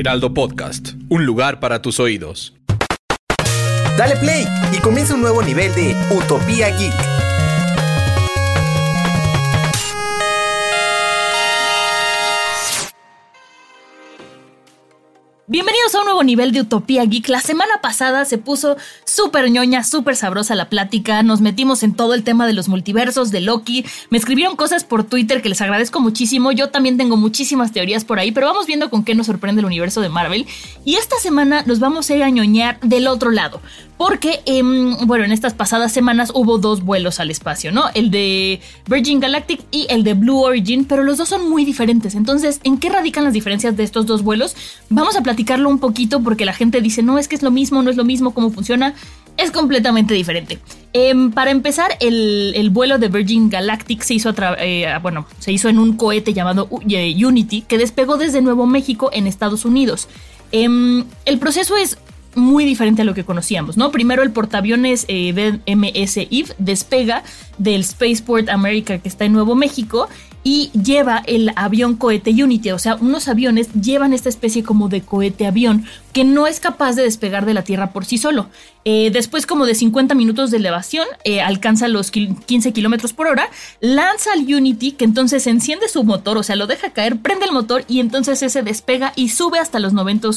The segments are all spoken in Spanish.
Heraldo Podcast, un lugar para tus oídos. Dale play y comienza un nuevo nivel de Utopía Geek. Bienvenidos a un nuevo nivel de Utopía Geek. La semana pasada se puso súper ñoña, súper sabrosa la plática. Nos metimos en todo el tema de los multiversos, de Loki. Me escribieron cosas por Twitter que les agradezco muchísimo. Yo también tengo muchísimas teorías por ahí, pero vamos viendo con qué nos sorprende el universo de Marvel. Y esta semana nos vamos a ir a ñoñar del otro lado. Porque, em, bueno, en estas pasadas semanas hubo dos vuelos al espacio, ¿no? El de Virgin Galactic y el de Blue Origin, pero los dos son muy diferentes. Entonces, ¿en qué radican las diferencias de estos dos vuelos? Vamos a platicarlo un poquito porque la gente dice, no, es que es lo mismo, no es lo mismo, cómo funciona. Es completamente diferente. Em, para empezar, el, vuelo de Virgin Galactic se hizo, eh, bueno, se hizo en un cohete llamado eh, Unity que despegó desde Nuevo México en Estados Unidos. Em, el proceso es muy diferente a lo que conocíamos, ¿no? Primero el portaaviones eh, BMS Eve despega del Spaceport America que está en Nuevo México y lleva el avión cohete Unity, o sea, unos aviones llevan esta especie como de cohete avión que no es capaz de despegar de la Tierra por sí solo. Eh, después como de 50 minutos de elevación, eh, alcanza los 15 kilómetros por hora, lanza al Unity que entonces enciende su motor, o sea, lo deja caer, prende el motor y entonces ese despega y sube hasta los 90,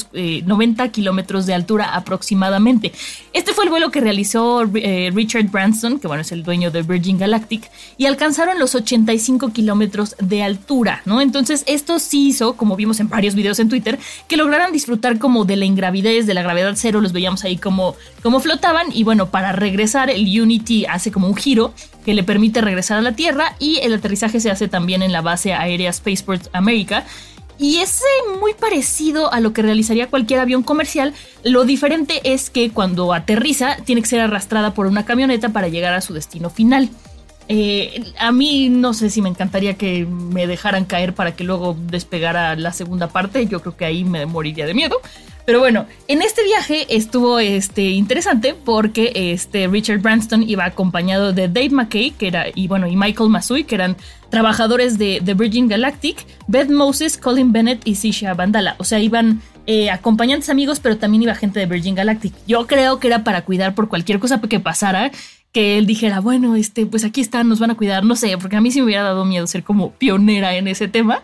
90 eh, kilómetros de altura aproximadamente. Este fue el vuelo que realizó Richard Branson, que bueno, es el dueño de Virgin Galactic, y alcanzaron los 85 kilómetros de altura, ¿no? Entonces esto sí hizo, como vimos en varios videos en Twitter, que lograran disfrutar como de la ingravidez, de la gravedad cero, los veíamos ahí como flotaban y bueno, para regresar el Unity hace como un giro que le permite regresar a la Tierra y el aterrizaje se hace también en la base aérea Spaceport America. Y es muy parecido a lo que realizaría cualquier avión comercial. Lo diferente es que cuando aterriza tiene que ser arrastrada por una camioneta para llegar a su destino final. Eh, a mí no sé si me encantaría que me dejaran caer para que luego despegara la segunda parte. Yo creo que ahí me moriría de miedo. Pero bueno, en este viaje estuvo este, interesante porque este, Richard Branston iba acompañado de Dave McKay que era, y, bueno, y Michael Masui, que eran trabajadores de, Virgin Galactic, Beth Moses, Colin Bennett y Sisha Bandala. O sea, iban eh, acompañantes amigos, pero también iba gente de Virgin Galactic. Yo creo que era para cuidar por cualquier cosa que pasara, que él dijera, bueno, este, pues aquí están, nos van a cuidar, no sé, porque a mí sí me hubiera dado miedo ser como pionera en ese tema.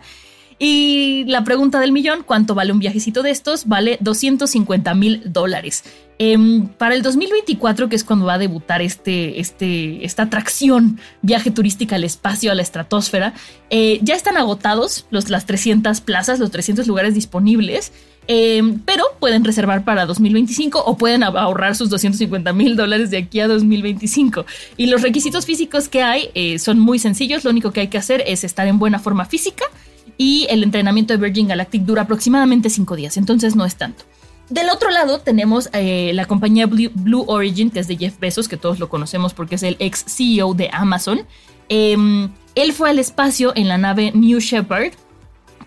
Y la pregunta del millón, ¿cuánto vale un viajecito de estos? Vale 250 mil dólares. Em, para el 2024, que es cuando va a debutar este, este, esta atracción, viaje turística al espacio, a la estratosfera, eh, ya están agotados los, las 300 plazas, los 300 lugares disponibles. Em, pero pueden reservar para 2025 o pueden ahorrar sus 250 mil dólares de aquí a 2025. Y los requisitos físicos que hay eh, son muy sencillos. Lo único que hay que hacer es estar en buena forma física y el entrenamiento de Virgin Galactic dura aproximadamente cinco días, entonces no es tanto. Del otro lado tenemos eh, la compañía Blue, Origin, que es de Jeff Bezos, que todos lo conocemos porque es el ex CEO de Amazon. Em, él fue al espacio en la nave New Shepard,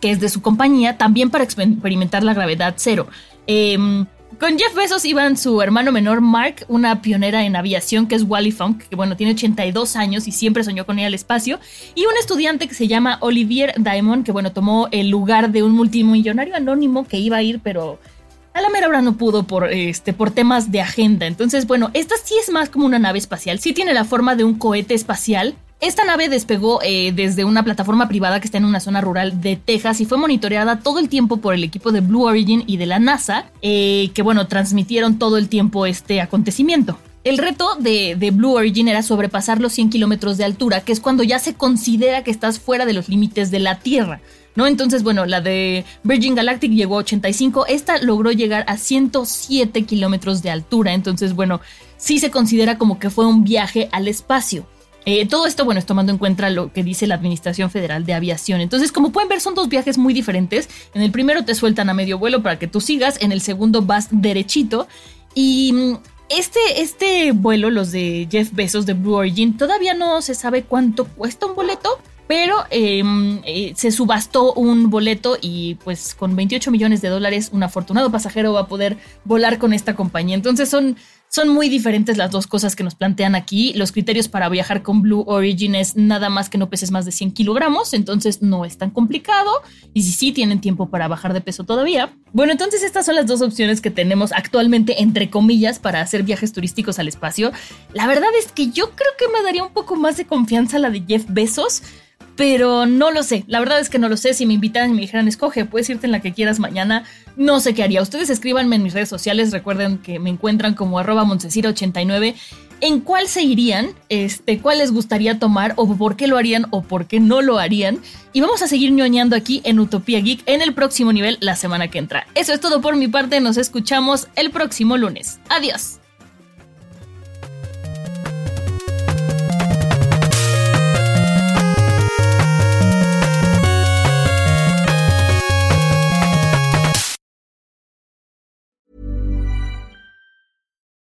que es de su compañía, también para experimentar la gravedad cero. Em, con Jeff Bezos iban su hermano menor Mark, una pionera en aviación que es Wally Funk, que bueno, tiene 82 años y siempre soñó con ir al espacio, y un estudiante que se llama Olivier Diamond, que bueno, tomó el lugar de un multimillonario anónimo que iba a ir, pero a la mera hora no pudo por, este, por temas de agenda. Entonces, bueno, esta sí es más como una nave espacial, sí tiene la forma de un cohete espacial, esta nave despegó eh, desde una plataforma privada que está en una zona rural de Texas y fue monitoreada todo el tiempo por el equipo de Blue Origin y de la NASA, eh, que bueno, transmitieron todo el tiempo este acontecimiento. El reto de, Blue Origin era sobrepasar los 100 kilómetros de altura, que es cuando ya se considera que estás fuera de los límites de la Tierra. ¿No? Entonces, bueno, la de Virgin Galactic llegó a 85, esta logró llegar a 107 kilómetros de altura, entonces, bueno, sí se considera como que fue un viaje al espacio. Eh, todo esto, bueno, es tomando en cuenta lo que dice la Administración Federal de Aviación. Entonces, como pueden ver, son dos viajes muy diferentes. En el primero te sueltan a medio vuelo para que tú sigas, en el segundo vas derechito. Y mm, este, este vuelo, los de Jeff Bezos de Blue Origin, todavía no se sabe cuánto cuesta un boleto, pero em, eh, se subastó un boleto y pues con 28 millones de dólares un afortunado pasajero va a poder volar con esta compañía. Entonces son, son muy diferentes las dos cosas que nos plantean aquí. Los criterios para viajar con Blue Origin es nada más que no peses más de 100 kilogramos, entonces no es tan complicado. Y si sí tienen tiempo para bajar de peso todavía. Bueno, entonces estas son las dos opciones que tenemos actualmente, entre comillas, para hacer viajes turísticos al espacio. La verdad es que yo creo que me daría un poco más de confianza la de Jeff Bezos pero no lo sé. La verdad es que no lo sé. Si me invitaran y me dijeran, escoge, puedes irte en la que quieras mañana, no sé qué haría. Ustedes escríbanme en mis redes sociales. Recuerden que me encuentran como arroba 89 ¿En cuál se irían? Este, ¿Cuál les gustaría tomar? ¿O por qué lo harían? ¿O por qué no lo harían? Y vamos a seguir ñoñando aquí en Utopía Geek en el próximo nivel la semana que entra. Eso es todo por mi parte. Nos escuchamos el próximo lunes. Adiós.